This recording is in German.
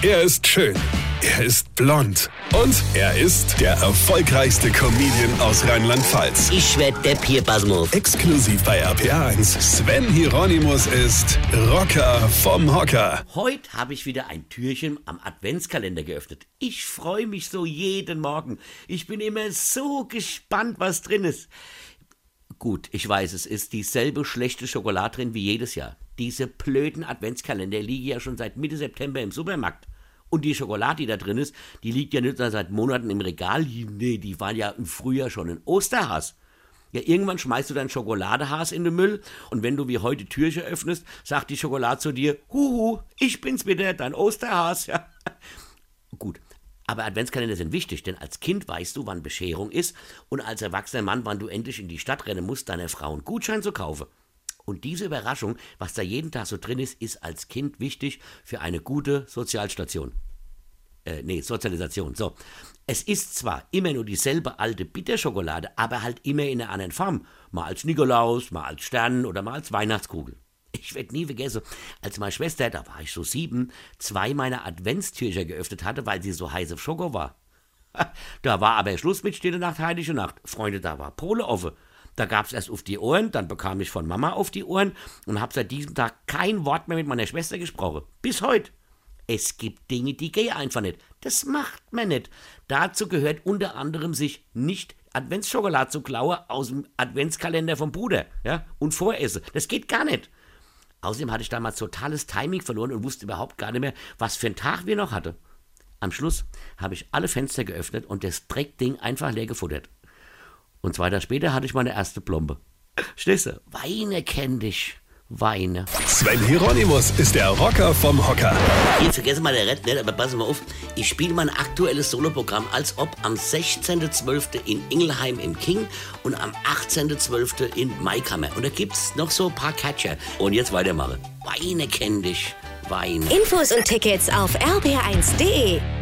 Er ist schön. Er ist blond. Und er ist der erfolgreichste Comedian aus Rheinland-Pfalz. Ich werd der Pierpasmus. Exklusiv bei RPA1. Sven Hieronymus ist Rocker vom Hocker. Heute habe ich wieder ein Türchen am Adventskalender geöffnet. Ich freue mich so jeden Morgen. Ich bin immer so gespannt, was drin ist. Gut, ich weiß, es ist dieselbe schlechte Schokolade drin wie jedes Jahr. Diese blöden Adventskalender liegen ja schon seit Mitte September im Supermarkt. Und die Schokolade, die da drin ist, die liegt ja nicht seit Monaten im Regal. Nee, die war ja im Frühjahr schon ein Osterhas. Ja, irgendwann schmeißt du dein Schokoladehas in den Müll und wenn du wie heute Türchen öffnest, sagt die Schokolade zu dir, Huhu, ich bin's wieder, dein Osterhas. Ja. Gut, aber Adventskalender sind wichtig, denn als Kind weißt du, wann Bescherung ist und als erwachsener Mann, wann du endlich in die Stadt rennen musst, deiner Frau einen Gutschein zu kaufen. Und diese Überraschung, was da jeden Tag so drin ist, ist als Kind wichtig für eine gute Sozialstation. Äh, nee, Sozialisation. So. Es ist zwar immer nur dieselbe alte Bitterschokolade, aber halt immer in einer anderen Form. Mal als Nikolaus, mal als Stern oder mal als Weihnachtskugel. Ich werde nie vergessen, als meine Schwester, da war ich so sieben, zwei meiner Adventstürcher geöffnet hatte, weil sie so heiß auf Schoko war. Da war aber Schluss mit Stille Nacht, Heilige Nacht. Freunde, da war Pole offen. Da gab es erst auf die Ohren, dann bekam ich von Mama auf die Ohren und habe seit diesem Tag kein Wort mehr mit meiner Schwester gesprochen. Bis heute. Es gibt Dinge, die gehen einfach nicht. Das macht man nicht. Dazu gehört unter anderem sich nicht Adventsschokolade zu klauen aus dem Adventskalender vom Bruder ja, und voressen. Das geht gar nicht. Außerdem hatte ich damals totales Timing verloren und wusste überhaupt gar nicht mehr, was für einen Tag wir noch hatten. Am Schluss habe ich alle Fenster geöffnet und das Dreckding einfach leer gefuttert. Und zwei Tage später hatte ich meine erste Plombe. Stehst du? Weine kenn dich. Weine. Sven Hieronymus ist der Rocker vom Hocker. Jetzt vergessen mal der Red nicht, aber pass mal auf. Ich spiele mein aktuelles Soloprogramm, als ob am 16.12. in Ingelheim im King und am 18.12. in Maikammer. Und da gibt's noch so ein paar Catcher. Und jetzt weitermachen. Weine kenn dich. Weine. Infos und Tickets auf rb1.de.